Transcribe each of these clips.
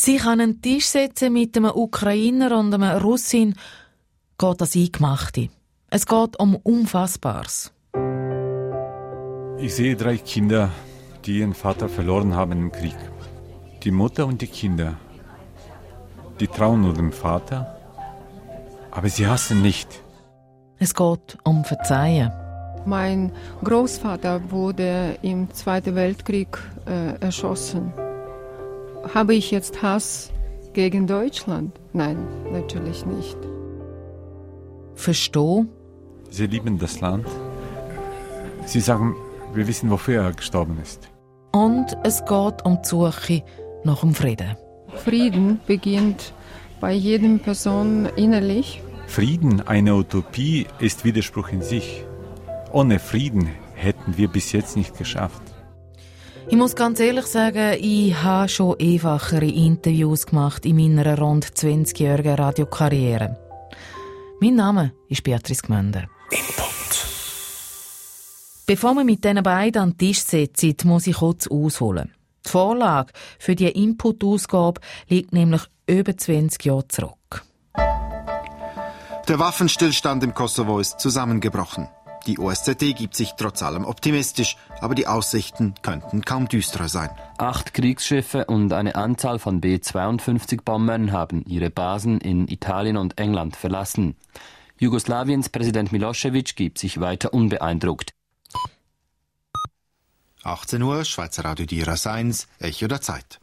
Sich an einen Tisch setzen mit einem Ukrainer und einem Russin geht das Eingemachte. Es geht um Unfassbares. Ich sehe drei Kinder, die ihren Vater verloren haben im Krieg. Die Mutter und die Kinder. Die trauen nur dem Vater, aber sie hassen nicht. Es geht um Verzeihen. Mein Großvater wurde im Zweiten Weltkrieg äh, erschossen. Habe ich jetzt Hass gegen Deutschland? Nein, natürlich nicht. Versteh? Sie lieben das Land. Sie sagen, wir wissen, wofür er gestorben ist. Und es geht um die Suche nach dem Frieden. Frieden beginnt bei jedem Person innerlich. Frieden, eine Utopie, ist Widerspruch in sich. Ohne Frieden hätten wir bis jetzt nicht geschafft. Ich muss ganz ehrlich sagen, ich habe schon einfachere Interviews gemacht in meiner rund 20-jährigen Radiokarriere. Mein Name ist Beatrice Gmende. Input. Bevor wir mit diesen beiden an den Tisch setzen, muss ich kurz ausholen. Die Vorlage für die Input-Ausgabe liegt nämlich über 20 Jahre zurück. Der Waffenstillstand im Kosovo ist zusammengebrochen. Die OSZE gibt sich trotz allem optimistisch, aber die Aussichten könnten kaum düsterer sein. Acht Kriegsschiffe und eine Anzahl von B-52-Bombern haben ihre Basen in Italien und England verlassen. Jugoslawiens Präsident Milosevic gibt sich weiter unbeeindruckt. 18 Uhr, Schweizer Radio Dira 1, Echo der Zeit.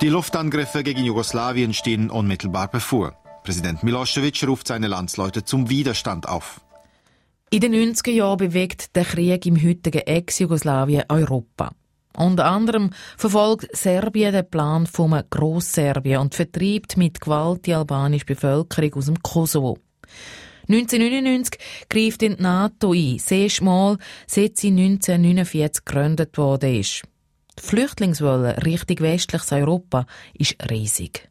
Die Luftangriffe gegen Jugoslawien stehen unmittelbar bevor. Präsident Milosevic ruft seine Landsleute zum Widerstand auf. In den 90er Jahren bewegt der Krieg im heutigen Ex-Jugoslawien Europa. Unter anderem verfolgt Serbien den Plan vom Grossserbien und vertreibt mit Gewalt die albanische Bevölkerung aus dem Kosovo. 1999 greift in die NATO ein, das erste Mal, seit sie 1949 gegründet ist. Die Flüchtlingswelle Richtung westliches Europa ist riesig.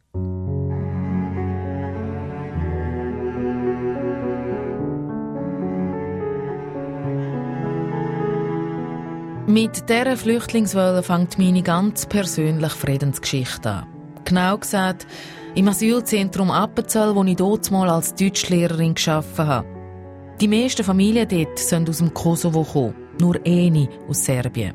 Mit dieser Flüchtlingswelle fängt meine ganz persönliche Friedensgeschichte an. Genau gesagt, im Asylzentrum Appenzell, wo ich dort mal als Deutschlehrerin gearbeitet habe. Die meisten Familien dort sind aus dem Kosovo gekommen, nur eine aus Serbien.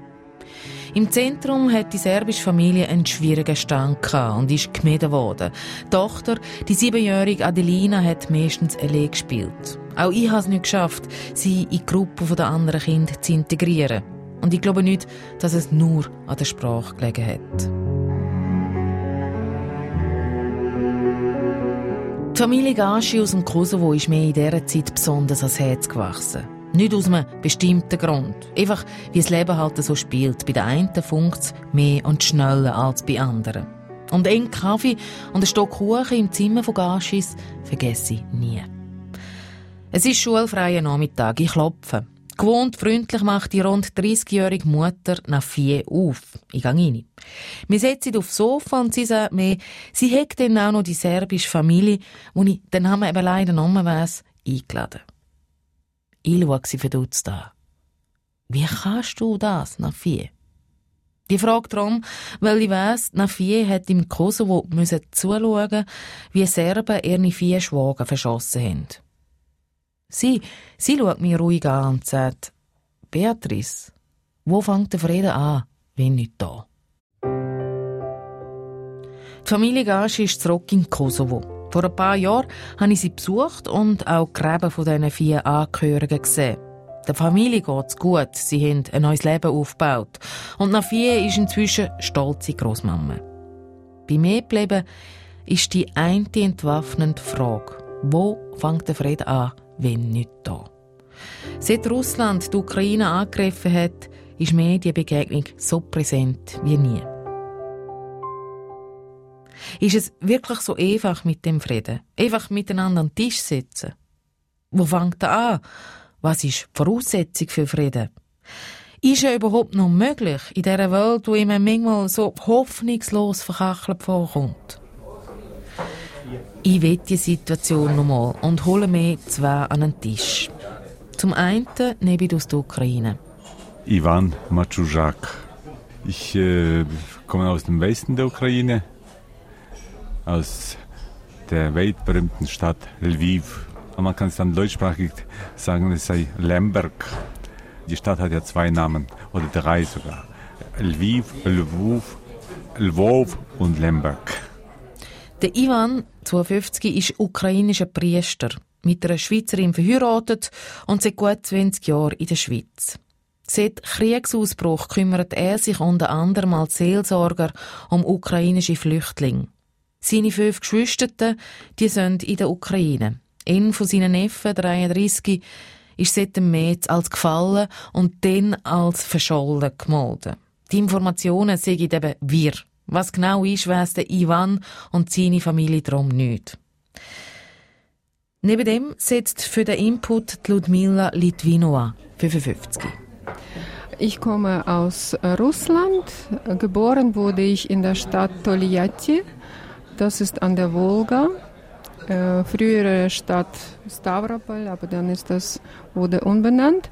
Im Zentrum hat die serbische Familie einen schwierigen Stand und ist gemieden worden. Die Tochter, die siebenjährige Adelina, hat meistens allein gespielt. Auch ich habe es nicht geschafft, sie in die Gruppe der anderen Kinder zu integrieren. Und ich glaube nicht, dass es nur an der Sprache gelegen hat. Die Familie Gashi aus dem Kosovo ist mir in dieser Zeit besonders ans Herz gewachsen. Nicht aus einem bestimmten Grund. Einfach, wie das Leben halt so spielt. Bei den einen funkt es mehr und schneller als bei anderen. Und einen Kaffee und ein Stock Kuchen im Zimmer von Gashis vergesse ich nie. Es ist schulfreier Nachmittag. Ich klopfe. Gewohnt freundlich macht die rund 30-jährige Mutter nach vier auf. Ich gehe rein. Wir setzen aufs Sofa und sie sagt mir, sie hat dann auch noch die serbische Familie, wo ich den Namen eben leider noch weiss, eingeladen. Ich schaue sie verdutzt an. Wie kannst du das, nach vier? Die Frage darum, weil ich weiss, Nafie hat im Kosovo müssen zuschauen, wie Serben ihre vier Schwager verschossen haben. Sie, sie schaut mich ruhig an und sagt, Beatrice, wo fängt der Frieden an, wenn nicht da? Die Familie Gasch ist zurück in Kosovo. Vor ein paar Jahren habe ich sie besucht und auch die Gräben von diesen vier Angehörigen gesehen. Der Familie geht's gut, sie haben ein neues Leben aufgebaut. Und Nafie ist inzwischen stolze Großmama. Bei mir geblieben ist die eine entwaffnende Frage. Wo fängt der Frieden an, wenn nicht da? Seit Russland die Ukraine angegriffen hat, ist mir die Begegnung so präsent wie nie. Ist es wirklich so einfach mit dem Frieden? Einfach miteinander an den Tisch sitzen? Wo fängt er an? Was ist die Voraussetzung für Frieden? Ist er überhaupt noch möglich in dieser Welt, wo ihm manchmal so hoffnungslos verkachelt vorkommt? Ich will die Situation nochmal und hole mir zwei an den Tisch. Zum einen neben aus der Ukraine. Ivan Matschujak. Ich äh, komme aus dem Westen der Ukraine, aus der weltberühmten Stadt Lviv. Man kann es dann deutschsprachig sagen, es sei Lemberg. Die Stadt hat ja zwei Namen, oder drei sogar. Lviv, Lvov, Lvov und Lemberg. Der Ivan, 52, ist ukrainischer Priester, mit einer Schweizerin verheiratet und seit gut 20 Jahren in der Schweiz. Seit Kriegsausbruch kümmert er sich unter anderem als Seelsorger um ukrainische Flüchtlinge. Seine fünf Geschwister, die sind in der Ukraine. Einer von seinen Neffen, 33, ist seit dem März als gefallen und dann als verschollen gemeldet. Die Informationen sagen eben wir. Was genau ist, weiss der Ivan und seine Familie darum nicht. Neben dem setzt für den Input Ludmila Litvinova, 55. Ich komme aus Russland. Geboren wurde ich in der Stadt Tolyatti. Das ist an der Wolga. Äh, frühere Stadt Stavropol, aber dann ist das wurde umbenannt.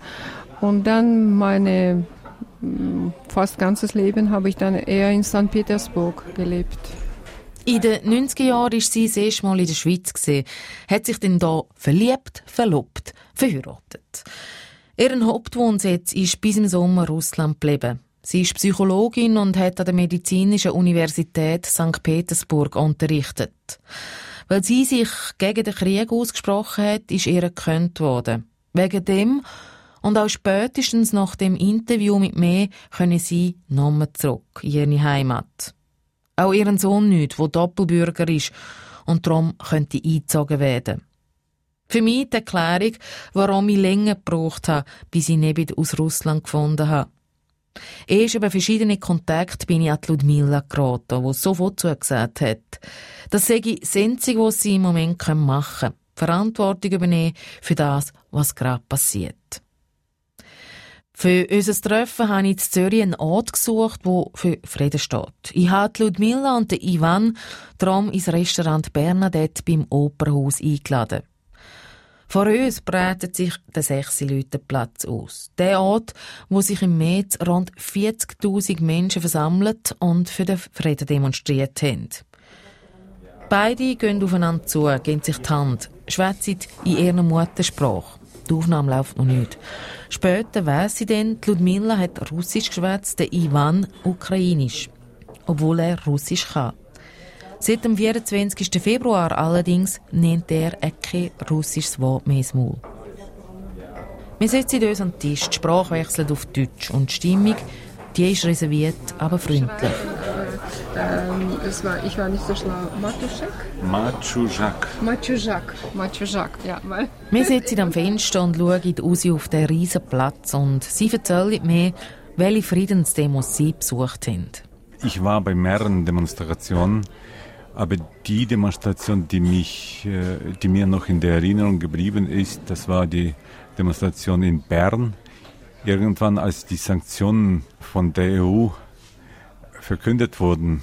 Und dann meine fast ganzes Leben habe ich dann eher in St. Petersburg gelebt. In den 90er Jahren war sie das erste Mal in der Schweiz. Hat sich dann hier verliebt, verlobt, verheiratet. Ihren Hauptwohnsitz ist bis im Sommer Russland geblieben. Sie ist Psychologin und hat an der Medizinischen Universität St. Petersburg unterrichtet. Weil sie sich gegen den Krieg ausgesprochen hat, ist ihr gekönnt worden. Wegen dem und auch spätestens nach dem Interview mit mir können sie nochmal zurück in ihre Heimat. Auch ihren Sohn nicht, der Doppelbürger ist und darum könnte eingezogen werden. Für mich die Erklärung, warum ich länger gebraucht habe, bis ich neben aus Russland gefunden habe. Erst über verschiedene Kontakte bin ich an Ludmilla geraten, die sofort zugesagt hat. Das sage ich das Einzige, was sie im Moment machen können. Verantwortung übernehmen für das, was gerade passiert. Für unser Treffen habe ich in Zürich einen Ort gesucht, wo für Frieden steht. Ich habe Ludmilla und Ivan darum ins Restaurant Bernadette beim Opernhaus eingeladen. Vor uns breitet sich der sechste Platz aus. Der Ort, wo sich im März rund 40.000 Menschen versammelt und für den Frieden demonstriert haben. Beide gehen aufeinander zu, geben sich die Hand, schwätzen in ihrer Muttersprache. Die Aufnahme läuft noch nicht. Später weiss sie dann, Ludmilla hat Russisch geschwätzt, der Ivan Ukrainisch. Obwohl er Russisch kann. Seit dem 24. Februar allerdings nennt er kein russisches Wort mehr ins Maul. Wir setzen uns an den Tisch, die Sprache wechselt auf Deutsch und die Stimmung, die ist reserviert, aber freundlich. Ähm, es war, ich war nicht so schlau. Matuschek? Matschujak. Matschujak. Matschujak, ja. Weil Wir sitzen am Fenster und schauen raus auf den riesen Platz und sie erzählen mir, welche Friedensdemos sie besucht haben. Ich war bei mehreren Demonstrationen, aber die Demonstration, die, mich, äh, die mir noch in der Erinnerung geblieben ist, das war die Demonstration in Bern. Irgendwann, als die Sanktionen von der EU verkündet wurden.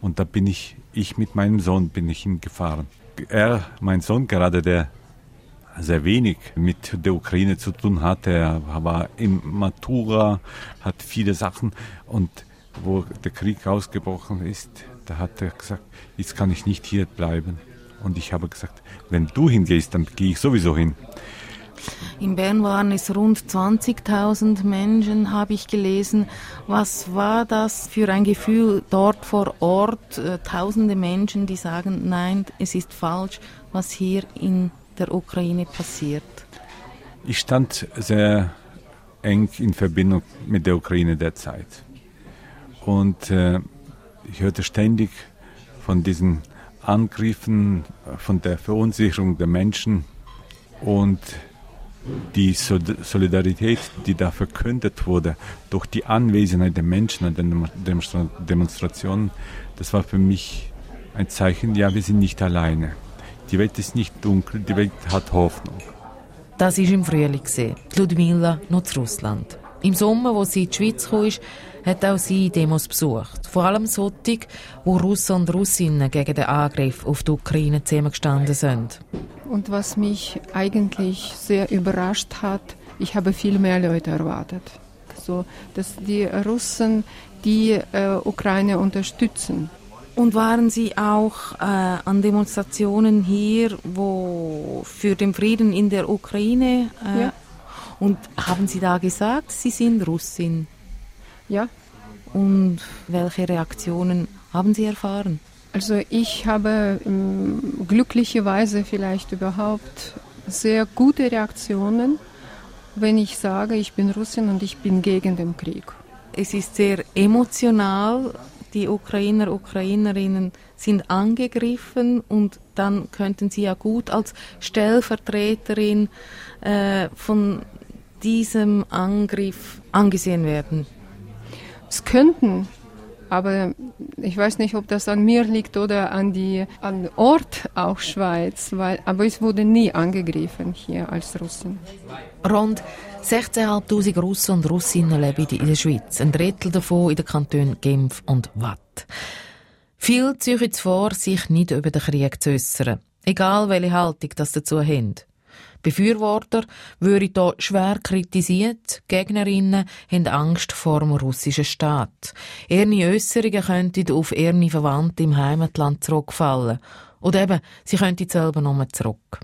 Und da bin ich, ich mit meinem Sohn bin ich hingefahren. Er, mein Sohn gerade, der sehr wenig mit der Ukraine zu tun hatte. Er war im Matura, hat viele Sachen und wo der Krieg ausgebrochen ist, da hat er gesagt, jetzt kann ich nicht hier bleiben. Und ich habe gesagt, wenn du hingehst, dann gehe ich sowieso hin. In Bern waren es rund 20.000 Menschen, habe ich gelesen. Was war das für ein Gefühl dort vor Ort? Äh, tausende Menschen, die sagen, nein, es ist falsch, was hier in der Ukraine passiert. Ich stand sehr eng in Verbindung mit der Ukraine derzeit. Und äh, ich hörte ständig von diesen Angriffen, von der Verunsicherung der Menschen. Und die Solidarität, die da verkündet wurde, durch die Anwesenheit der Menschen an den Demonstrationen, das war für mich ein Zeichen, ja, wir sind nicht alleine. Die Welt ist nicht dunkel, die Welt hat Hoffnung. Das ist im Frühling. Ludmila noch zu Russland. Im Sommer, wo sie in die Schweiz kam, hat auch sie Demos besucht. Vor allem solche, wo Russen und Russinnen gegen den Angriff auf die Ukraine zusammengestanden sind. Und was mich eigentlich sehr überrascht hat, ich habe viel mehr Leute erwartet. also dass die Russen die äh, Ukraine unterstützen. Und waren Sie auch äh, an Demonstrationen hier, wo für den Frieden in der Ukraine? Äh, ja. Und haben Sie da gesagt, Sie sind Russin? Ja. Und welche Reaktionen haben Sie erfahren? Also ich habe ähm, glücklicherweise vielleicht überhaupt sehr gute Reaktionen, wenn ich sage, ich bin Russin und ich bin gegen den Krieg. Es ist sehr emotional. Die Ukrainer, Ukrainerinnen sind angegriffen und dann könnten sie ja gut als Stellvertreterin äh, von diesem Angriff angesehen werden. Es könnten aber ich weiß nicht, ob das an mir liegt oder an die an Ort auch Schweiz, weil aber es wurde nie angegriffen hier als Russen. Rund 16.500 Russen und Russinnen leben in der Schweiz, ein Drittel davon in den Kantonen Genf und Watt. Viel ziehen jetzt vor, sich nicht über den Krieg zu äußern, egal welche Haltung das dazu haben. Befürworter würden hier schwer kritisiert, Gegnerinnen haben Angst vor dem russischen Staat. Ihre Äußerungen könnten auf ihre Verwandte im Heimatland zurückfallen. Oder eben, sie könnten selber nochmal zurück.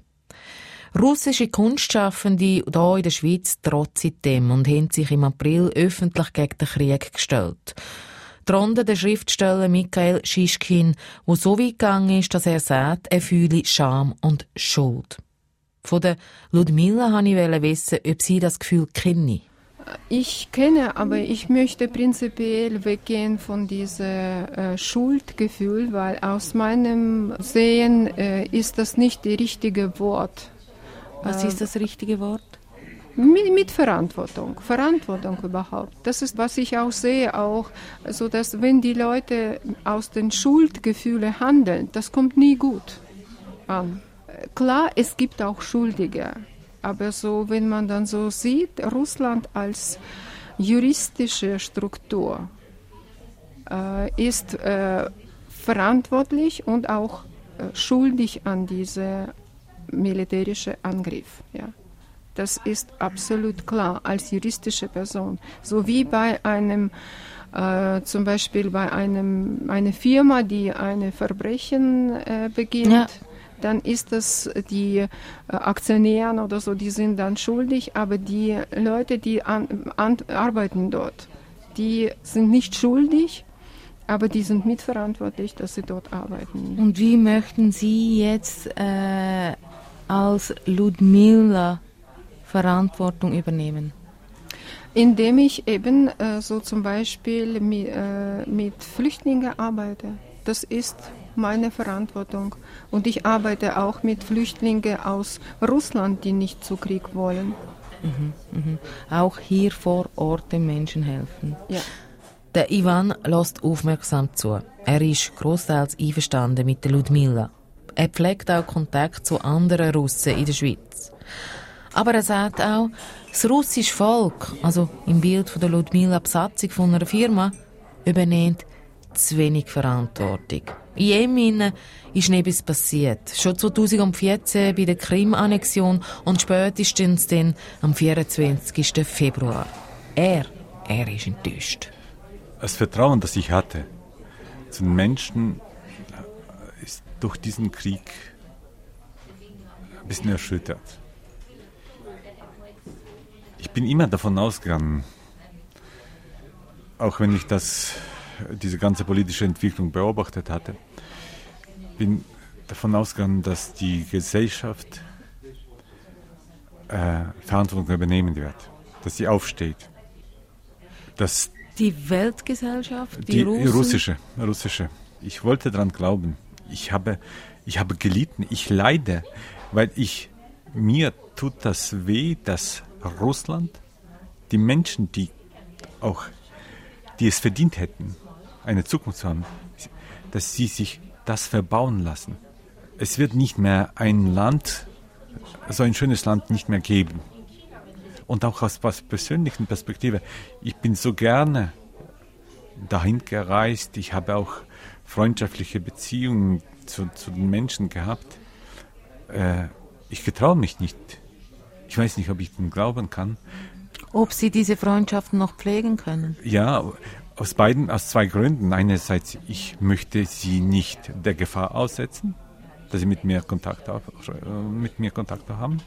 Russische Kunstschaffende hier in der Schweiz trotzen dem und haben sich im April öffentlich gegen den Krieg gestellt. Darunter der Schriftsteller Michael Schischkin, wo so weit gegangen ist, dass er sagt, er fühle Scham und Schuld. Von der Ludmilla wollte ich wissen, ob sie das Gefühl kenne. Ich kenne, aber ich möchte prinzipiell weggehen von diesem äh, Schuldgefühl, weil aus meinem Sehen äh, ist das nicht das richtige Wort. Was äh, ist das richtige Wort? Mit, mit, Verantwortung, Verantwortung überhaupt. Das ist, was ich auch sehe, auch, so dass wenn die Leute aus den Schuldgefühlen handeln, das kommt nie gut an klar, es gibt auch Schuldige, aber so, wenn man dann so sieht, Russland als juristische Struktur äh, ist äh, verantwortlich und auch äh, schuldig an diese militärische Angriff. Ja. Das ist absolut klar als juristische Person. So wie bei einem, äh, zum Beispiel bei einem, einer Firma, die ein Verbrechen äh, begeht. Ja dann ist das die äh, Aktionäre oder so, die sind dann schuldig, aber die Leute, die an, an, arbeiten dort, die sind nicht schuldig, aber die sind mitverantwortlich, dass sie dort arbeiten. Und wie möchten Sie jetzt äh, als Ludmilla Verantwortung übernehmen? Indem ich eben äh, so zum Beispiel mit, äh, mit Flüchtlingen arbeite. Das ist meine Verantwortung. Und ich arbeite auch mit Flüchtlingen aus Russland, die nicht zu Krieg wollen. Mhm, mhm. Auch hier vor Ort den Menschen helfen. Ja. Der Ivan lässt aufmerksam zu. Er ist großteils einverstanden mit der Ludmilla. Er pflegt auch Kontakt zu anderen Russen in der Schweiz. Aber er sagt auch, das russische Volk, also im Bild von der Ludmilla Besatzung von einer Firma, übernimmt zu wenig Verantwortung. In Jemen ist etwas passiert. Schon 2014 bei der Krim-Annexion und spätestens dann am 24. Februar. Er, er ist enttäuscht. Das Vertrauen, das ich hatte zu den Menschen, ist durch diesen Krieg ein bisschen erschüttert. Ich bin immer davon ausgegangen, auch wenn ich das diese ganze politische Entwicklung beobachtet hatte, bin davon ausgegangen, dass die Gesellschaft äh, Verantwortung übernehmen wird, dass sie aufsteht. Dass die Weltgesellschaft, die, die russische, russische. Ich wollte daran glauben. Ich habe, ich habe gelitten, ich leide, weil ich mir tut das weh, dass Russland die Menschen, die auch, die es verdient hätten, eine Zukunft zu haben, dass sie sich das verbauen lassen. Es wird nicht mehr ein Land, so ein schönes Land nicht mehr geben. Und auch aus persönlichen Perspektive, ich bin so gerne dahin gereist, ich habe auch freundschaftliche Beziehungen zu, zu den Menschen gehabt. Äh, ich getraue mich nicht. Ich weiß nicht, ob ich dem glauben kann, Ob Sie diese Freundschaften noch pflegen können? Ja, aus beiden, aus zwei Gründen. Einerseits, ich möchte sie nicht der Gefahr aussetzen, dass sie mit mir Kontakt, auf, äh, mit mir Kontakt haben.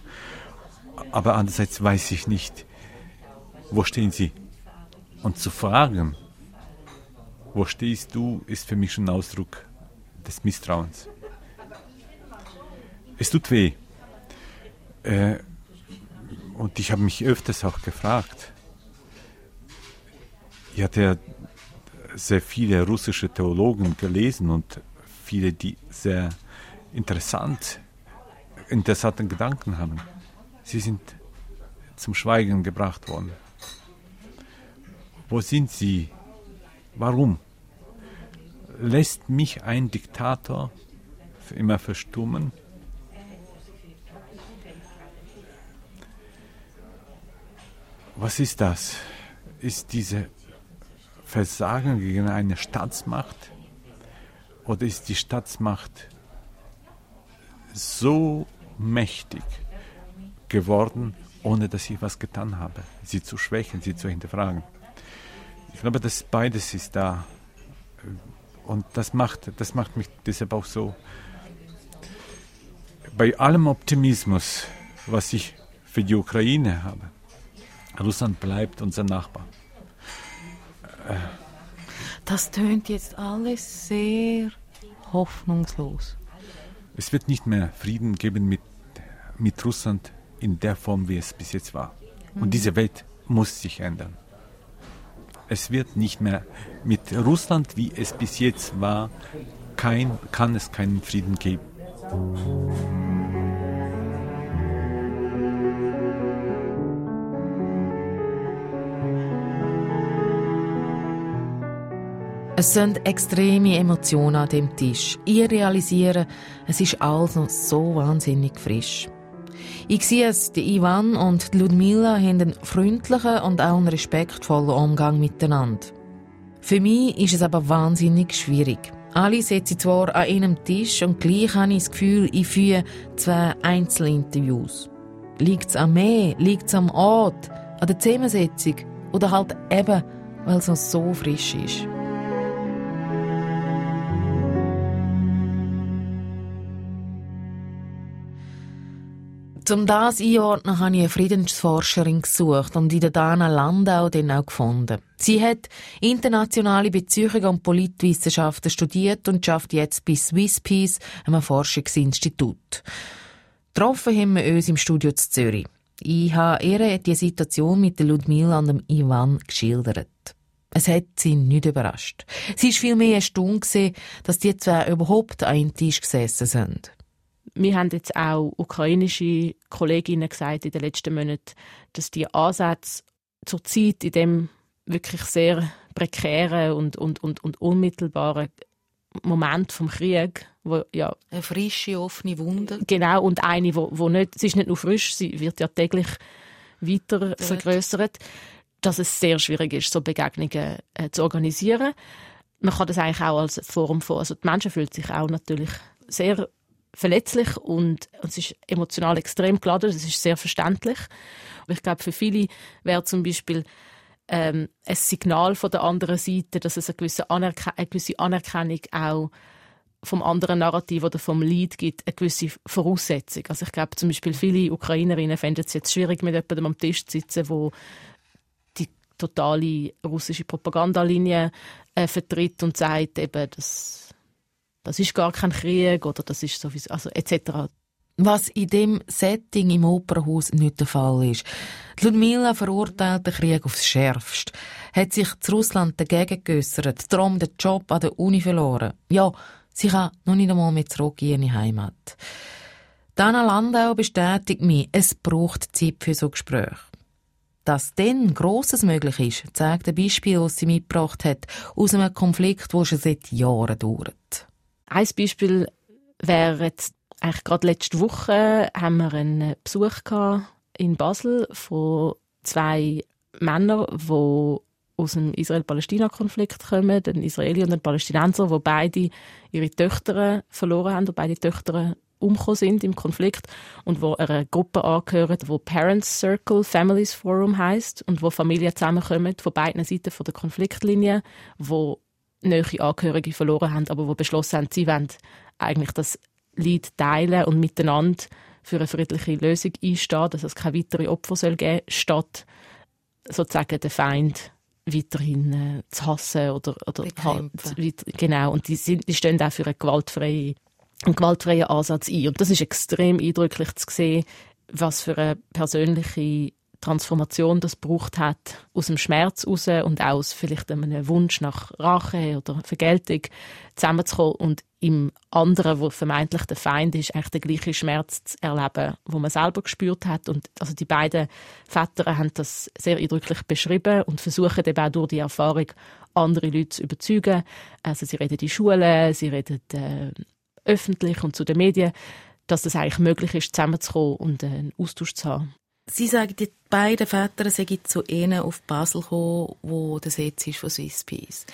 Aber andererseits weiß ich nicht, wo stehen sie. Und zu fragen, wo stehst du, ist für mich schon ein Ausdruck des Misstrauens. Es tut weh. Äh, und ich habe mich öfters auch gefragt. Ich hatte ja sehr viele russische Theologen gelesen und viele, die sehr interessant, interessante Gedanken haben. Sie sind zum Schweigen gebracht worden. Wo sind sie? Warum? Lässt mich ein Diktator für immer verstummen? Was ist das? Ist diese Versagen gegen eine Staatsmacht? Oder ist die Staatsmacht so mächtig geworden, ohne dass ich was getan habe, sie zu schwächen, sie zu hinterfragen? Ich glaube, dass beides ist da. Und das macht, das macht mich deshalb auch so. Bei allem Optimismus, was ich für die Ukraine habe, Russland bleibt unser Nachbar. Das tönt jetzt alles sehr hoffnungslos. Es wird nicht mehr Frieden geben mit, mit Russland in der Form, wie es bis jetzt war. Und mhm. diese Welt muss sich ändern. Es wird nicht mehr mit Russland, wie es bis jetzt war, kein, kann es keinen Frieden geben. Es sind extreme Emotionen an dem Tisch. Ich realisiere, es ist alles noch so wahnsinnig frisch. Ich sehe es, die Ivan und die Ludmila haben einen freundlichen und auch einen respektvollen Umgang miteinander. Für mich ist es aber wahnsinnig schwierig. Alle sitzen zwar an einem Tisch und gleich habe ich das Gefühl, ich führe zwei Einzelinterviews. Liegt es an mir? Liegt es am Ort? An der Zusammensetzung? Oder halt eben, weil es noch so frisch ist? Um das einordnen, habe ich eine Friedensforscherin gesucht und in der Dana Landau dann auch gefunden. Sie hat internationale Beziehungen und Politwissenschaften studiert und schafft jetzt bei Swiss Peace, einem Forschungsinstitut. Getroffen haben wir uns im Studio zu Zürich. Ich habe ihr die Situation mit der Ludmila und Ivan geschildert. Es hat sie nicht überrascht. Sie war vielmehr erstaunt, dass die zwei überhaupt an einem Tisch gesessen sind. Wir haben jetzt auch ukrainische Kolleginnen gesagt in den letzten Monaten, dass die Ansätze zur Zeit in dem wirklich sehr prekären und, und, und, und unmittelbaren Moment vom Krieg, wo ja eine frische offene Wunde. Genau und eine, wo, wo nicht, sie ist nicht nur frisch, sie wird ja täglich weiter vergrößert, dass es sehr schwierig ist, so Begegnungen äh, zu organisieren. Man kann das eigentlich auch als Forum vor. Also die Menschen fühlen sich auch natürlich sehr verletzlich und, es ist emotional extrem geladen. Das ist sehr verständlich. Aber ich glaube, für viele wäre zum Beispiel ähm, ein Signal von der anderen Seite, dass es eine gewisse, Anerken eine gewisse Anerkennung auch vom anderen Narrativ oder vom Lied gibt, eine gewisse Voraussetzung. Also ich glaube zum Beispiel viele Ukrainerinnen fänden es jetzt schwierig, mit jemandem am Tisch zu sitzen, wo die totale russische Propagandalinie äh, vertritt und sagt eben, dass das ist gar kein Krieg oder das ist sowieso, also etc. Was in dem Setting im Opernhaus nicht der Fall ist. Ludmila verurteilt den Krieg aufs Schärfste, hat sich zu Russland dagegen geäussert, darum den Job an der Uni verloren. Ja, sie kann noch nicht einmal mehr zurück in ihre Heimat. Dana Landau bestätigt mir, es braucht Zeit für so Gespräche. Dass dann Grosses möglich ist, zeigt ein Beispiel, das sie mitgebracht hat, aus einem Konflikt, der schon seit Jahren dauert. Ein Beispiel wäre jetzt, eigentlich gerade letzte Woche haben wir einen Besuch in Basel von zwei Männern, die aus dem Israel-Palästina-Konflikt kommen, ein Israeli und ein Palästinenser, die beide ihre Töchter verloren haben und beide Töchter umgekommen sind im Konflikt und wo einer Gruppe angehören, wo Parents Circle Families Forum heißt und wo Familien zusammenkommen von beiden Seiten der Konfliktlinie, wo neue Angehörige verloren haben, aber wo beschlossen haben, sie wollen eigentlich das Lied teilen und miteinander für eine friedliche Lösung einstehen, dass es keine weiteren Opfer soll geben statt sozusagen den Feind weiterhin äh, zu hassen oder, oder halt, genau und die, sind, die stehen auch für eine gewaltfreie einen gewaltfreien Ansatz ein. Und das ist extrem eindrücklich zu sehen, was für eine persönliche Transformation das braucht hat, aus dem Schmerz raus und aus vielleicht einem Wunsch nach Rache oder Vergeltung zusammenzukommen und im anderen, wo vermeintlich der Feind ist, eigentlich den gleichen Schmerz zu erleben, wo man selber gespürt hat. Und also die beiden Väter haben das sehr eindrücklich beschrieben und versuchen eben auch durch die Erfahrung andere Leute zu überzeugen. Also sie reden in Schulen, sie reden äh, öffentlich und zu den Medien, dass es eigentlich möglich ist, zusammenzukommen und einen Austausch zu haben. Sie sagen, die beiden Väter sind zu ihnen auf Basel gekommen, wo der Sitz ist von Swiss Peace.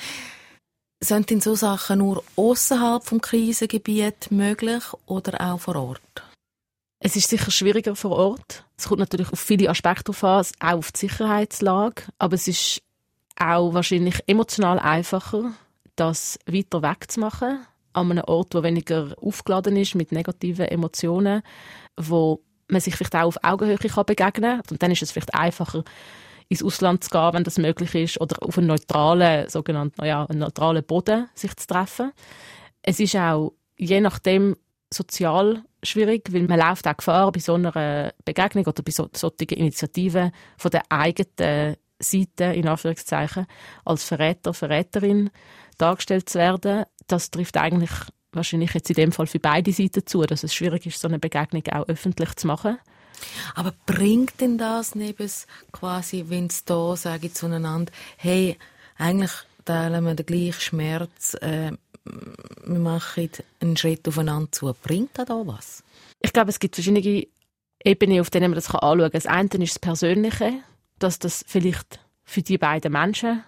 Sind denn so Sachen nur außerhalb vom Krisengebiet möglich oder auch vor Ort? Es ist sicher schwieriger vor Ort. Es kommt natürlich auf viele Aspekte drauf an, auch auf die Sicherheitslage. Aber es ist auch wahrscheinlich emotional einfacher, das weiter wegzumachen, an einem Ort, wo weniger aufgeladen ist mit negativen Emotionen, wo man sich vielleicht auch auf Augenhöhe kann begegnen kann. Und dann ist es vielleicht einfacher, ins Ausland zu gehen, wenn das möglich ist, oder auf einen neutralen, sogenannten, ja, einen neutralen Boden sich zu treffen. Es ist auch je nachdem sozial schwierig, weil man läuft auch Gefahr, bei so einer Begegnung oder bei so, solchen Initiativen von der eigenen Seite, in Anführungszeichen, als Verräter, Verräterin dargestellt zu werden. Das trifft eigentlich wahrscheinlich jetzt in dem Fall für beide Seiten zu, dass es schwierig ist, so eine Begegnung auch öffentlich zu machen. Aber bringt denn das neben quasi, wenn es da sage ich zueinander, hey, eigentlich teilen wir den gleichen Schmerz, äh, wir machen einen Schritt aufeinander zu. Bringt das da was? Ich glaube, es gibt verschiedene Ebenen, auf denen man das anschauen kann. Das eine ist das Persönliche, dass das vielleicht für die beiden Menschen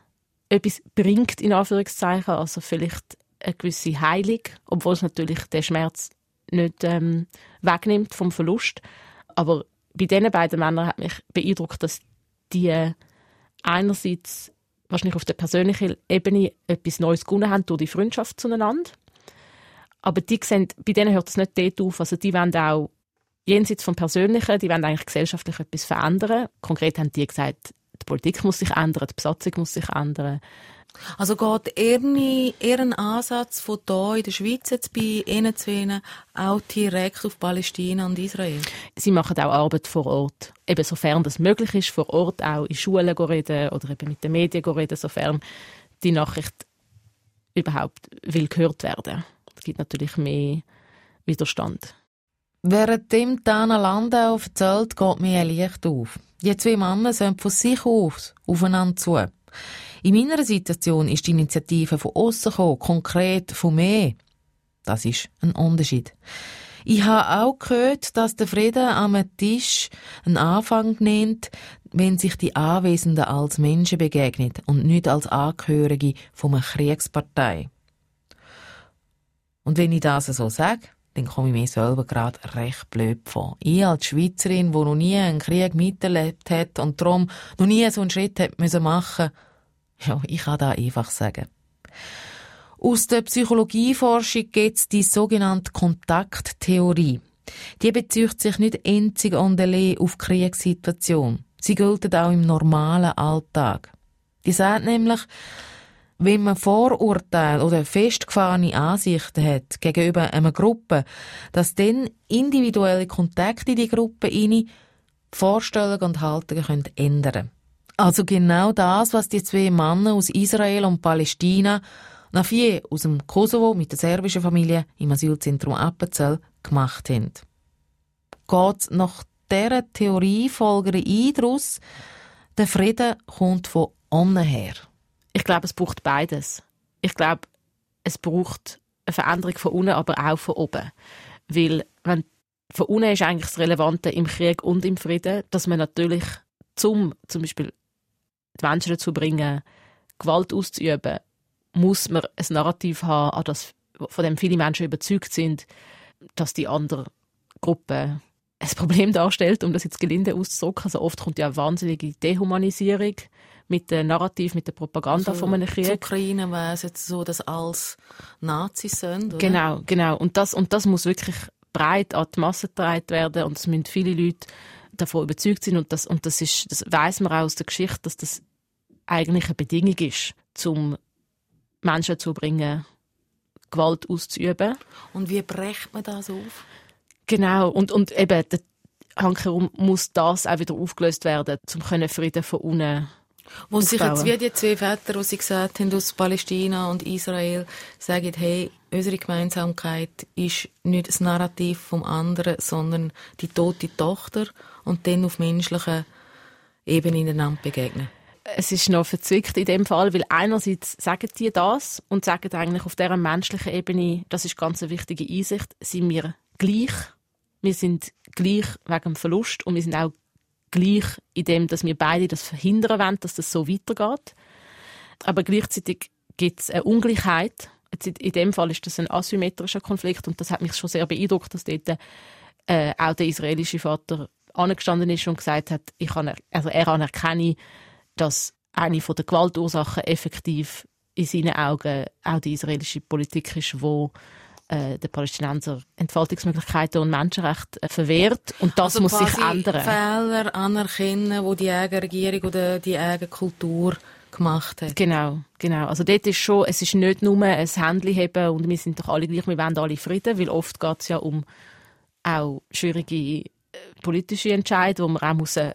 etwas bringt, in Anführungszeichen, also vielleicht eine gewisse Heilung, obwohl es natürlich den Schmerz nicht ähm, wegnimmt vom Verlust. Aber bei diesen beiden Männern hat mich beeindruckt, dass die einerseits wahrscheinlich auf der persönlichen Ebene etwas Neues gewonnen haben durch die Freundschaft zueinander. Aber die sehen, bei denen hört es nicht dort auf. Also die wollen auch jenseits vom Persönlichen, die wollen eigentlich gesellschaftlich etwas verändern. Konkret haben die gesagt, die Politik muss sich ändern, die Besatzung muss sich ändern. Also geht eher, ein Ansatz von hier in der Schweiz jetzt bei Ihnen zwei auch direkt auf Palästina und Israel? Sie machen auch Arbeit vor Ort. Eben sofern das möglich ist, vor Ort auch in Schulen reden oder eben mit den Medien reden, sofern die Nachricht überhaupt will gehört werden. Es gibt natürlich mehr Widerstand. Während dem Dana Landau erzählt, geht mir ein Licht auf. Die zwei Männer sind von sich aus aufeinander zu. In meiner Situation ist die Initiative von außen gekommen, konkret von mir. Das ist ein Unterschied. Ich habe auch gehört, dass der Frieden am Tisch einen Anfang nennt, wenn sich die Anwesenden als Menschen begegnet und nicht als Angehörige von einer Kriegspartei. Und wenn ich das so sage, dann komme ich mir selber gerade recht blöd vor. Ich als Schweizerin, die noch nie einen Krieg miterlebt hat und darum noch nie so einen Schritt machen musste, ja, ich kann da einfach sagen. Aus der Psychologieforschung gibt es die sogenannte Kontakttheorie. Die bezieht sich nicht einzig und allein auf Kriegssituation. Sie gilt auch im normalen Alltag. Die sagt nämlich, wenn man Vorurteile oder festgefahrene Ansichten hat gegenüber einer Gruppe, dass dann individuelle Kontakte in die Gruppe rein Vorstellungen und Haltungen ändern können. Also genau das, was die zwei Männer aus Israel und Palästina, nach vier aus dem Kosovo mit der serbischen Familie im Asylzentrum Appenzell gemacht haben. Geht nach dieser Theorie folgere ein daraus, der Frieden kommt von unten her. Ich glaube, es braucht beides. Ich glaube, es braucht eine Veränderung von unten, aber auch von oben. Weil, wenn von unten ist eigentlich das Relevante im Krieg und im Frieden, dass man natürlich zum, zum Beispiel die Menschen dazu bringen, Gewalt auszuüben, muss man ein Narrativ haben, an das, von dem viele Menschen überzeugt sind, dass die andere Gruppe ein Problem darstellt, um das jetzt gelinde auszudrücken. Also oft kommt ja eine wahnsinnige Dehumanisierung mit dem Narrativ, mit der Propaganda also, von einem Krieg. Der Ukraine wäre es jetzt so, dass alles Nazis sind, oder? Genau, genau. Und das, und das muss wirklich breit an die Masse getragen werden und es müssen viele Leute davon überzeugt sein und das, und das ist, das weiss man auch aus der Geschichte, dass das eigentlich eine Bedingung ist, um Menschen zu bringen, Gewalt auszuüben. Und wie brecht man das auf? Genau, und, und eben, der Hankerum muss das auch wieder aufgelöst werden, um Frieden von unten wo sich jetzt wie die zwei Väter, die sie gesagt haben, aus Palästina und Israel, sagen, hey, unsere Gemeinsamkeit ist nicht das Narrativ vom anderen, sondern die tote Tochter und dann auf menschlicher Ebene einander begegnen. Es ist noch verzwickt in dem Fall, weil einerseits sagen die das und sagen eigentlich auf dieser menschlichen Ebene, das ist ganz eine wichtige Einsicht, sind wir gleich. Wir sind gleich wegen dem Verlust und wir sind auch gleich in dem, dass wir beide das verhindern wollen, dass das so weitergeht. Aber gleichzeitig gibt es eine Ungleichheit. Jetzt in dem Fall ist das ein asymmetrischer Konflikt und das hat mich schon sehr beeindruckt, dass dort äh, auch der israelische Vater angestanden ist und gesagt hat, ich kann, also er anerkenne, dass eine von der Gewaltursachen effektiv in seinen Augen auch die israelische Politik ist, wo äh, den Palästinenser Entfaltungsmöglichkeiten und Menschenrechte äh, verwehrt. Und das also muss sich ändern. Fehler anerkennen, wo die eigene Regierung oder die eigene Kultur gemacht hat. Genau, genau. Also dort ist schon, es ist nicht nur ein Handy haben und wir sind doch alle gleich, wir wollen alle Frieden, weil oft geht es ja um auch schwierige äh, politische Entscheidungen, wo man auch muss, äh,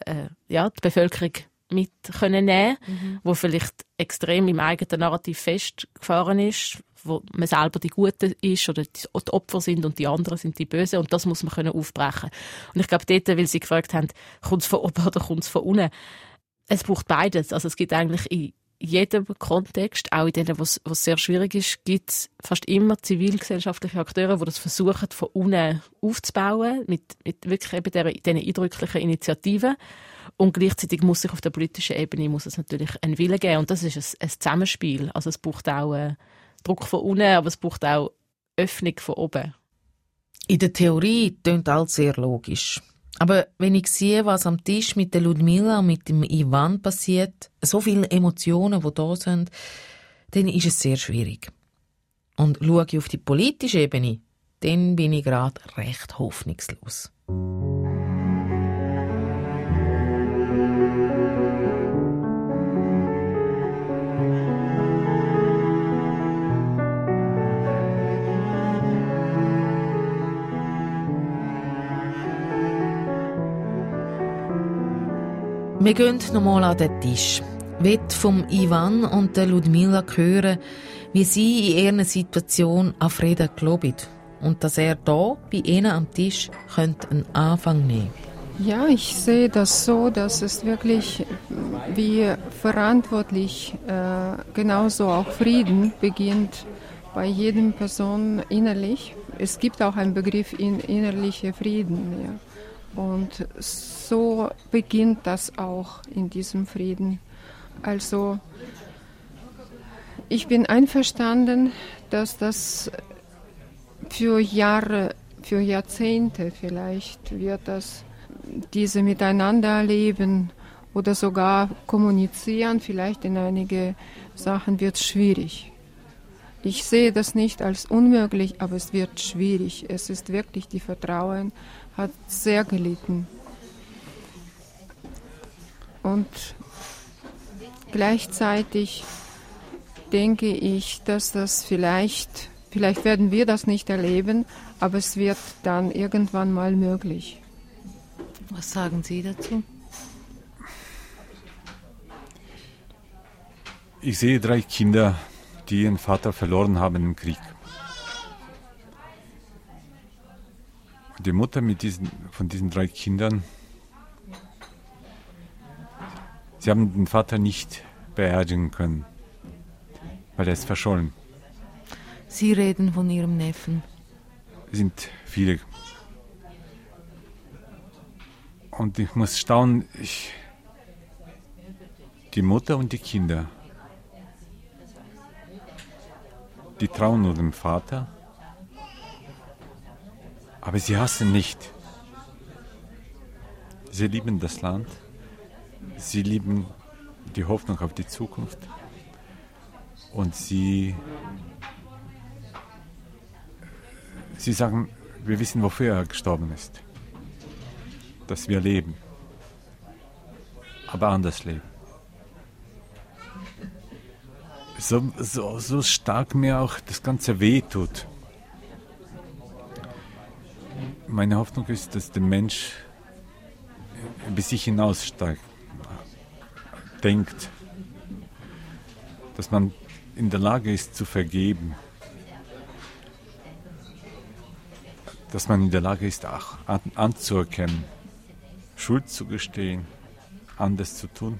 ja, die Bevölkerung mit können nehmen, mhm. wo vielleicht extrem im eigenen Narrativ festgefahren ist, wo man selber die Gute ist oder die Opfer sind und die anderen sind die Böse und das muss man können aufbrechen. Und ich glaube dort, weil sie gefragt haben, kommt es von oben oder kommt es von unten? Es braucht beides. Also es gibt eigentlich in jedem Kontext, auch in denen, wo es sehr schwierig ist, gibt es fast immer zivilgesellschaftliche Akteure, die das versuchen, von unten aufzubauen, mit, mit wirklich eben diesen eindrücklichen Initiativen. Und gleichzeitig muss sich auf der politischen Ebene muss es natürlich einen Willen geben. Und das ist ein, ein Zusammenspiel. Also es braucht auch äh, Druck von unten, aber es braucht auch Öffnung von oben. In der Theorie klingt alles sehr logisch. Aber wenn ich sehe, was am Tisch mit der Ludmilla und mit dem Ivan passiert, so viele Emotionen, die da sind, dann ist es sehr schwierig. Und schaue ich auf die politische Ebene, dann bin ich gerade recht hoffnungslos. Wir gehen nochmal an den Tisch. Will vom Ivan und der Ludmila hören, wie sie in ihrer Situation an Frieden glauben und dass er da bei ihnen am Tisch könnte einen Anfang nehmen Ja, ich sehe das so, dass es wirklich wie verantwortlich äh, genauso auch Frieden beginnt bei jedem Person innerlich. Es gibt auch einen Begriff in innerlicher Frieden. Ja. Und so beginnt das auch in diesem Frieden. Also ich bin einverstanden, dass das für Jahre, für Jahrzehnte vielleicht wird das diese miteinander leben oder sogar kommunizieren, vielleicht in einige Sachen wird schwierig. Ich sehe das nicht als unmöglich, aber es wird schwierig. Es ist wirklich die Vertrauen hat sehr gelitten. Und gleichzeitig denke ich, dass das vielleicht, vielleicht werden wir das nicht erleben, aber es wird dann irgendwann mal möglich. Was sagen Sie dazu? Ich sehe drei Kinder, die ihren Vater verloren haben im Krieg. Die Mutter mit diesen, von diesen drei Kindern, sie haben den Vater nicht beerdigen können, weil er ist verschollen. Sie reden von Ihrem Neffen. Es sind viele. Und ich muss staunen, ich, die Mutter und die Kinder, die trauen nur dem Vater Aber sie hassen nicht. Sie lieben das Land. Sie lieben die Hoffnung auf die Zukunft. Und sie, sie sagen, wir wissen, wofür er gestorben ist. Dass wir leben. Aber anders leben. So, so, so stark mir auch das Ganze wehtut. Meine Hoffnung ist, dass der Mensch bis sich hinaussteigt, denkt, dass man in der Lage ist zu vergeben, dass man in der Lage ist, auch an, anzuerkennen, Schuld zu gestehen, anders zu tun.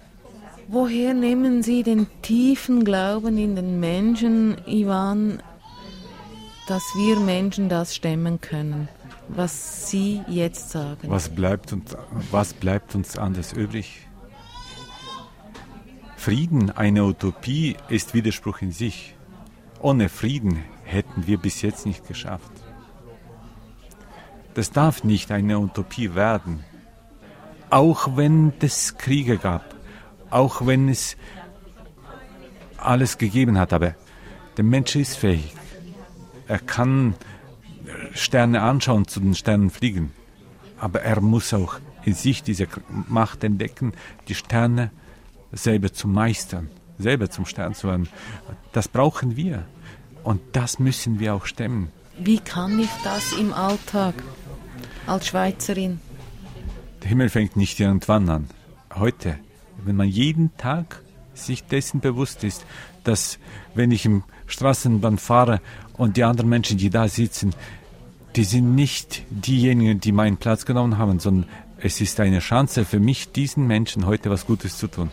Woher nehmen Sie den tiefen Glauben in den Menschen, Ivan, dass wir Menschen das stemmen können, was Sie jetzt sagen? Was bleibt uns, was bleibt uns anders übrig? Frieden, eine Utopie, ist Widerspruch in sich. Ohne Frieden hätten wir bis jetzt nicht geschafft. Das darf nicht eine Utopie werden. Auch wenn es Kriege gab, auch wenn es alles gegeben hat, aber der Mensch ist fähig. Er kann Sterne anschauen, zu den Sternen fliegen. Aber er muss auch in sich diese Macht entdecken, die Sterne selber zu meistern, selber zum Stern zu werden. Das brauchen wir. Und das müssen wir auch stemmen. Wie kann ich das im Alltag als Schweizerin? Der Himmel fängt nicht irgendwann an. Heute, wenn man jeden Tag sich dessen bewusst ist, dass wenn ich im Straßenbahn fahre und die anderen Menschen, die da sitzen, die sind nicht diejenigen, die meinen Platz genommen haben, sondern es ist eine Chance für mich, diesen Menschen heute was Gutes zu tun.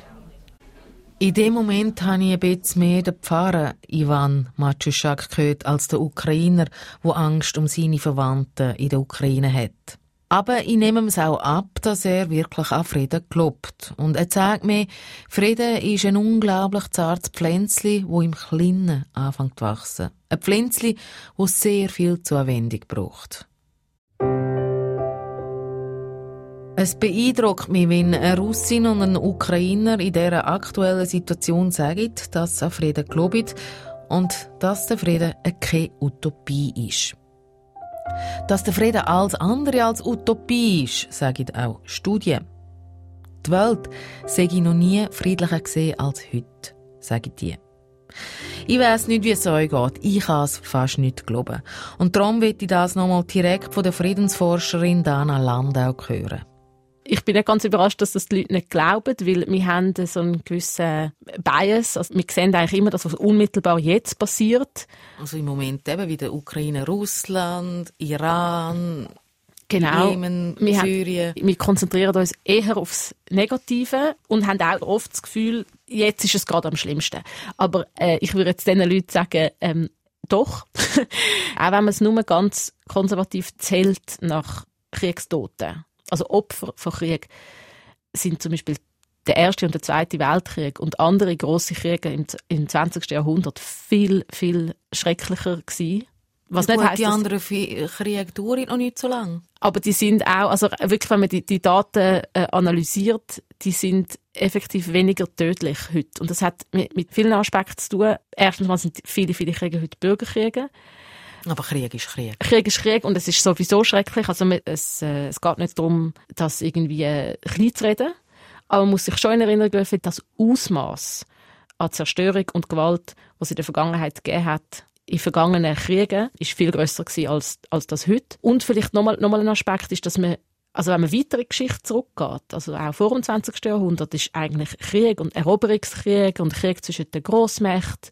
In dem Moment habe ich ein bisschen mehr den Pfarrer Ivan Matschuschak gehört als der Ukrainer, wo Angst um seine Verwandten in der Ukraine hat. Aber ich nehme es auch ab, dass er wirklich an Frieden glaubt. Und er sagt mir, Frieden ist ein unglaublich zartes Pflänzli, wo im Kleinen anfängt zu wachsen. Ein Pflänzli, wo sehr viel Zuwendung braucht. Es beeindruckt mich, wenn eine Russin und ein Ukrainer in dieser aktuellen Situation sagen, dass an Frieden glauben und dass der Frieden keine Utopie ist. Dass der Frieden alles andere als Utopie ist, sagen auch Studien. Die Welt sei noch nie friedlicher gesehen als heute, sagen die. Ich weiß nicht, wie es euch geht. Ich kann es fast nicht glauben. Und darum will ich das nochmal direkt von der Friedensforscherin Dana Landau hören ich bin nicht ganz überrascht, dass das die Leute nicht glauben, weil wir haben so einen gewissen Bias. Also wir sehen eigentlich immer, dass was unmittelbar jetzt passiert. Also im Moment eben wie der Ukraine, Russland, Iran, Genau. Jemen, wir Syrien. Haben, wir konzentrieren uns eher aufs Negative und haben auch oft das Gefühl, jetzt ist es gerade am schlimmsten. Aber äh, ich würde jetzt diesen Leuten sagen, ähm, doch. auch wenn man es nur ganz konservativ zählt nach Kriegstoten also Opfer von Krieg, sind zum Beispiel der Erste und der Zweite Weltkrieg und andere große Kriege im, im 20. Jahrhundert viel, viel schrecklicher gewesen. Was nicht heißt, die anderen Kriege dauern noch nicht so lange. Aber die sind auch, also wirklich, wenn man die, die Daten äh, analysiert, die sind effektiv weniger tödlich heute. Und das hat mit, mit vielen Aspekten zu tun. Erstens mal sind viele, viele Kriege heute Bürgerkriege. Aber Krieg ist Krieg. Krieg ist Krieg und es ist sowieso schrecklich. Also es, äh, es geht nicht darum, das irgendwie äh, klein zu reden. Aber man muss sich schon in Erinnerung rufen, das Ausmaß an Zerstörung und Gewalt, was in der Vergangenheit gegeben hat, in vergangenen Kriegen, ist viel größer gewesen als, als das heute. Und vielleicht nochmal noch mal ein Aspekt ist, dass man also wenn man weiter in die Geschichte zurückgeht, also auch vor dem 20. Jahrhundert, ist eigentlich Krieg und Eroberungskrieg und Krieg zwischen den Grossmächten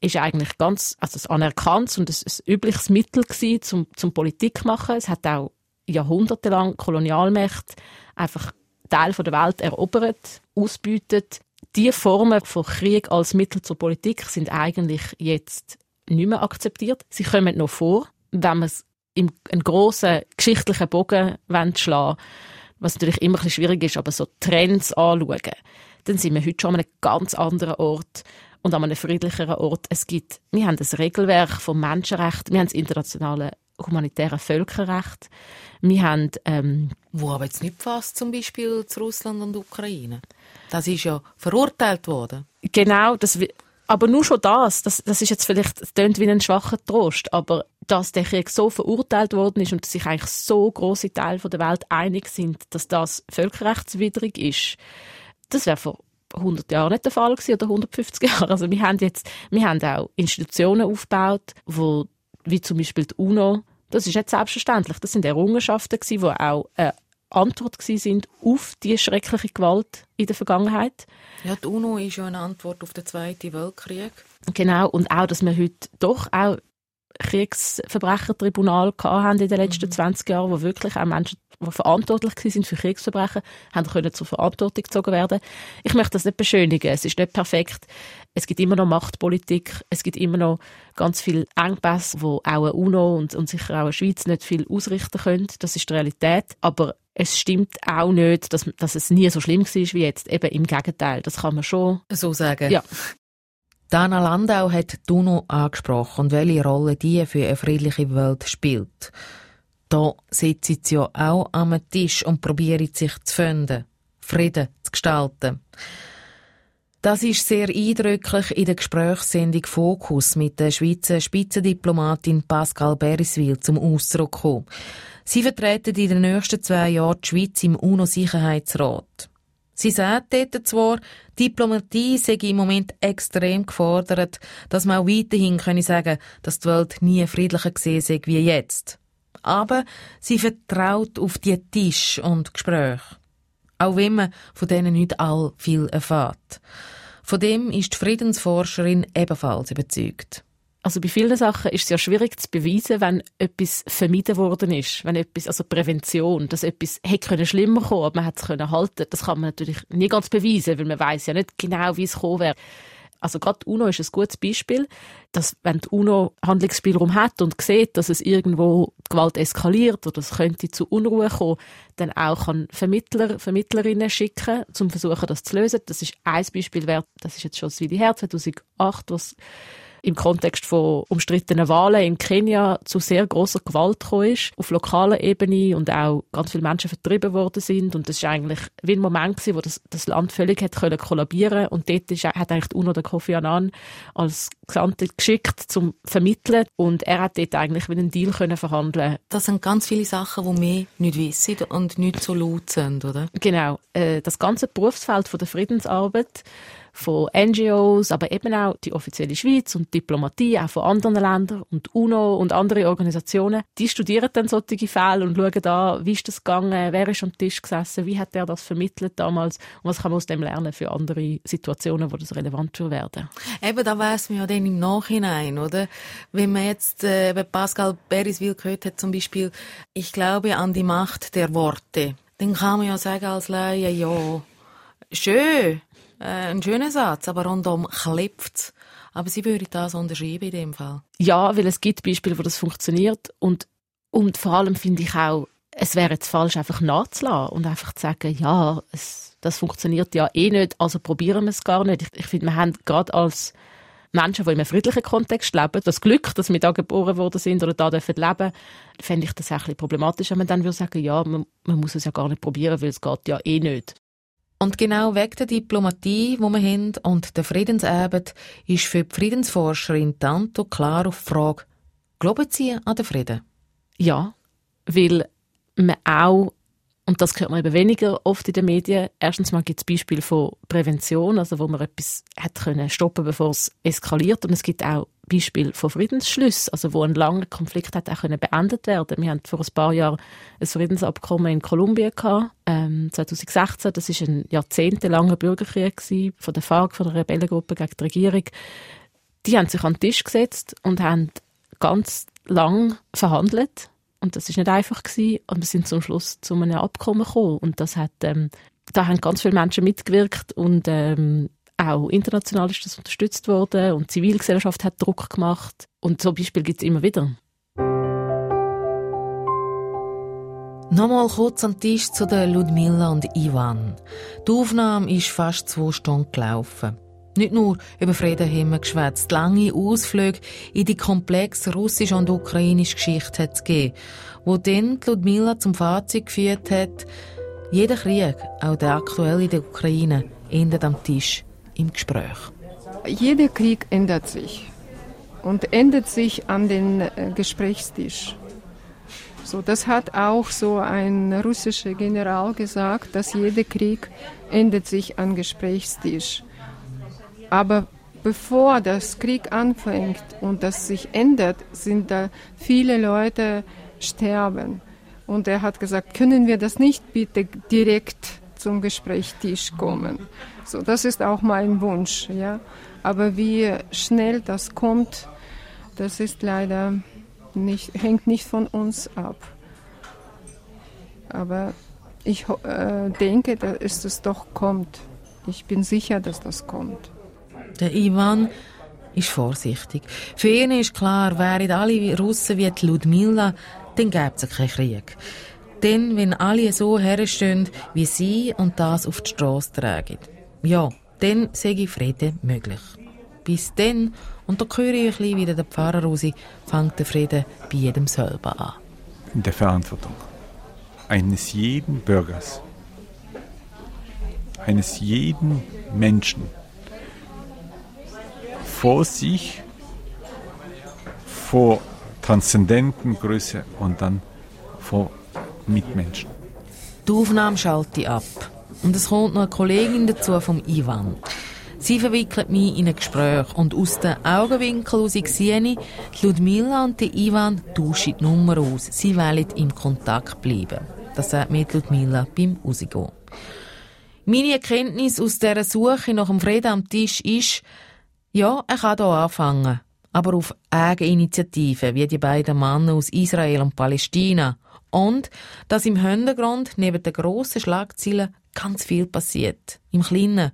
ist eigentlich ganz, also ein anerkanntes und ein, ein übliches Mittel gewesen, zum, zum Politik machen. Es hat auch jahrhundertelang Kolonialmächte einfach Teil der Welt erobert, ausbeutet. Die Formen von Krieg als Mittel zur Politik sind eigentlich jetzt nicht mehr akzeptiert. Sie kommen noch vor, wenn man es in einen grossen geschichtlichen Bogen schlagen was natürlich immer ein bisschen schwierig ist, aber so Trends anschauen, dann sind wir heute schon an einem ganz anderen Ort und an einem friedlicheren Ort. Es gibt, wir haben das Regelwerk vom Menschenrecht, wir haben das internationale humanitären Völkerrecht. Wir haben, ähm, Wo aber jetzt nicht passt, zum Beispiel zu Russland und Ukraine. Das ist ja verurteilt worden. Genau, das, aber nur schon das, das, das ist jetzt vielleicht, das klingt wie ein schwacher Trost, aber dass der Krieg so verurteilt worden ist und dass sich eigentlich so große Teile der Welt einig sind, dass das völkerrechtswidrig ist, das wäre vor 100 Jahren nicht der Fall gewesen oder 150 Jahren. Also wir haben jetzt, wir haben auch Institutionen aufgebaut, wo, wie zum Beispiel die UNO, das ist nicht selbstverständlich, das sind Errungenschaften gewesen, die auch eine Antwort sind auf die schreckliche Gewalt in der Vergangenheit. Ja, die UNO ist ja eine Antwort auf den Zweiten Weltkrieg. Genau, und auch, dass wir heute doch auch Kriegsverbrechertribunal haben in den letzten mhm. 20 Jahren, wo wirklich auch Menschen, die verantwortlich sind für Kriegsverbrechen, haben können zur Verantwortung gezogen werden. Ich möchte das nicht beschönigen. Es ist nicht perfekt. Es gibt immer noch Machtpolitik. Es gibt immer noch ganz viel Engpässe, wo auch eine UNO und, und sicher auch eine Schweiz nicht viel ausrichten können. Das ist die Realität. Aber es stimmt auch nicht, dass, dass es nie so schlimm war wie jetzt. Eben im Gegenteil. Das kann man schon so sagen. Ja. Dana Landau hat Duno angesprochen und welche Rolle die für eine friedliche Welt spielt. Da sitzt sie ja auch am Tisch und probiert sich zu finden, Frieden zu gestalten. Das ist sehr eindrücklich in der Gesprächssendung Fokus mit der Schweizer Spitzendiplomatin Pascal Beriswil zum Ausdruck gekommen. Sie vertreten in den nächsten zwei Jahren die Schweiz im UNO-Sicherheitsrat. Sie sagt dort zwar, Diplomatie sei im Moment extrem gefordert, dass man auch weiterhin können sagen dass die Welt nie friedlicher gesehen sei wie jetzt. Aber sie vertraut auf die Tisch und Gespräche. Auch wenn man von denen nicht all viel erfährt. Von dem ist die Friedensforscherin ebenfalls überzeugt. Also bei vielen Sachen ist es ja schwierig zu beweisen, wenn etwas vermieden worden ist, wenn etwas, also Prävention, dass etwas hätte können schlimmer kommen, aber man hat es können halten. Das kann man natürlich nie ganz beweisen, weil man weiß ja nicht genau, wie es kommen wäre. Also gerade UNO ist ein gutes Beispiel, dass wenn die UNO Handlungsspielraum hat und sieht, dass es irgendwo Gewalt eskaliert oder es könnte zu Unruhe kommen, dann auch kann Vermittler, Vermittlerinnen schicken, zum versuchen, das zu lösen. Das ist ein Beispiel wert, das ist jetzt schon das her, 2008, was im Kontext von umstrittenen Wahlen in Kenia zu sehr großer Gewalt gekommen ist, auf lokaler Ebene und auch ganz viele Menschen vertrieben worden sind und das ist eigentlich wie ein Moment gewesen, wo das, das Land völlig hat können kollabieren und dort ist, hat eigentlich die UNO der Kofi Annan als Gesandte geschickt zum Vermitteln und er hat dort eigentlich wie einen Deal können verhandeln. Das sind ganz viele Sachen, die wir nicht wissen und nicht so laut sind, oder? Genau. Äh, das ganze Berufsfeld von der Friedensarbeit von NGOs, aber eben auch die offizielle Schweiz und Diplomatie, auch von anderen Ländern und UNO und andere Organisationen, die studieren dann solche Fälle und schauen da, wie ist das gegangen, wer ist am Tisch gesessen, wie hat der das vermittelt damals und was kann man aus dem lernen für andere Situationen, wo das relevant für werden. Eben, da weiß man ja dann im Nachhinein, oder? Wenn man jetzt äh, Pascal Beriswil gehört hat, zum Beispiel, ich glaube an die Macht der Worte, dann kann man ja sagen als Laie, ja, schön, äh, ein schöner Satz, aber rundum klopft Aber Sie würden das unterschreiben in dem Fall? Ja, weil es gibt Beispiele, wo das funktioniert und, und vor allem finde ich auch, es wäre jetzt falsch, einfach nachzulassen und einfach zu sagen, ja, es, das funktioniert ja eh nicht, also probieren wir es gar nicht. Ich, ich finde, wir haben gerade als Menschen, die in einem friedlichen Kontext leben, das Glück, dass wir da geboren worden sind oder da dürfen leben, fände ich das auch ein bisschen problematisch, wenn man dann würde sagen, ja, man, man muss es ja gar nicht probieren, weil es geht ja eh nicht. Und genau wegen der Diplomatie, die wir haben, und der Friedensarbeit, ist für die Friedensforscherin Tanto klar auf die Frage, glauben Sie an den Frieden? Ja, weil man auch und das hört man eben weniger oft in den Medien. Erstens mal gibt es Beispiele von Prävention, also wo man etwas hat können stoppen, bevor es eskaliert. Und es gibt auch Beispiele von Friedensschlüssen, also wo ein langer Konflikt hat auch beendet werden. Wir hatten vor ein paar Jahren ein Friedensabkommen in Kolumbien gehabt, ähm, 2016. Das ist ein jahrzehntelanger Bürgerkrieg gewesen, von der FARC, von der Rebellengruppe gegen die Regierung. Die haben sich an den Tisch gesetzt und haben ganz lang verhandelt und das ist nicht einfach gewesen. Und wir sind zum Schluss zu einem Abkommen gekommen. Und das hat, ähm, da haben ganz viele Menschen mitgewirkt und ähm, auch international ist das unterstützt worden und die Zivilgesellschaft hat Druck gemacht. Und so Beispiele gibt es immer wieder. Nochmal kurz am Tisch zu der Ludmilla und Ivan. Die Aufnahme ist fast zwei Stunden gelaufen. Nicht nur über Frieden haben wir geschwätzt. Lange Ausflüge in die komplexe russische und ukrainische Geschichte hat es gegeben, wo dann Ludmila zum Fazit geführt hat, jeder Krieg, auch der aktuelle in der Ukraine, endet am Tisch im Gespräch. Jeder Krieg ändert sich und ändert sich an den äh, Gesprächstisch. So, das hat auch so ein russischer General gesagt, dass jeder Krieg endet sich am Gesprächstisch. Aber bevor das Krieg anfängt und das sich ändert, sind da viele Leute sterben. Und er hat gesagt, können wir das nicht bitte direkt zum Gesprächstisch kommen? So, das ist auch mein Wunsch, ja. Aber wie schnell das kommt, das ist leider nicht, hängt nicht von uns ab. Aber ich äh, denke, dass es doch kommt. Ich bin sicher, dass das kommt. Der Ivan ist vorsichtig. Für ihn ist klar, wären alle Russen wie Ludmilla, dann gäbe es keinen Krieg. Denn wenn alle so herstehen wie sie und das auf die Straße tragen, ja, dann sehe ich Frieden möglich. Bis dann, und da höre ich ein wieder den Pfarrer raus, fängt der Frieden bei jedem selber an. In der Verantwortung eines jeden Bürgers, eines jeden Menschen vor sich, vor transzendenten Größe und dann vor Mitmenschen. Die Aufnahme schalte ich ab. Und es kommt noch eine Kollegin dazu vom Ivan. Sie verwickelt mich in ein Gespräch und aus den Augenwinkeln aus sehe ich, Ludmilla und der Ivan tauschen die Nummer aus. Sie wollen im Kontakt bleiben. Das sagt mir Ludmilla beim Rausgehen. Meine Erkenntnis aus dieser Suche nach dem Frieden am Tisch ist, ja, er kann hier anfangen. Aber auf Eigeninitiative, wie die beiden Männer aus Israel und Palästina. Und, dass im Hintergrund neben den grossen Schlagzeilen ganz viel passiert. Im Kleinen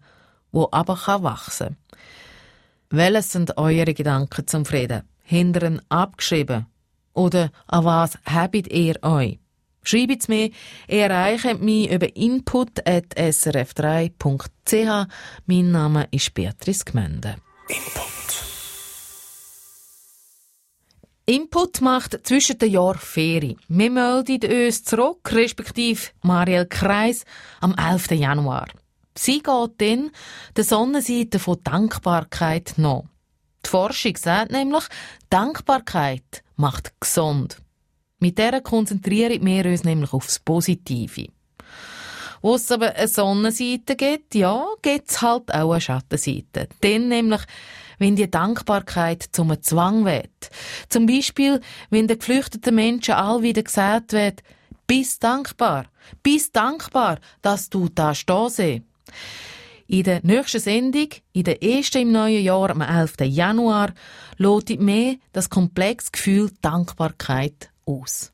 wo aber wachsen kann. Welches sind eure Gedanken zum Frieden? Ihr abgeschrieben? Oder an was habt ihr euch? Schreibt mir, ihr erreicht mich über input.srf3.ch. Mein Name ist Beatrice Gmende. Input. Input macht zwischen den Jahren Ferien. Wir melden uns zurück, respektive Marielle Kreis, am 11. Januar. Sie geht dann der Sonnenseite von Dankbarkeit nach. Die Forschung sagt nämlich, Dankbarkeit macht gesund. Mit der konzentrieren wir uns nämlich aufs Positive. Wo es aber eine Sonnenseite gibt, ja, gibt es halt auch eine Schattenseite. Dann nämlich, wenn die Dankbarkeit zum Zwang wird. Zum Beispiel, wenn den geflüchteten Menschen all wieder gesagt wird, bist dankbar, bist dankbar, dass du da stehst. In der nächsten Sendung, in der ersten im neuen Jahr, am 11. Januar, lotet mehr das komplexe Gefühl Dankbarkeit aus.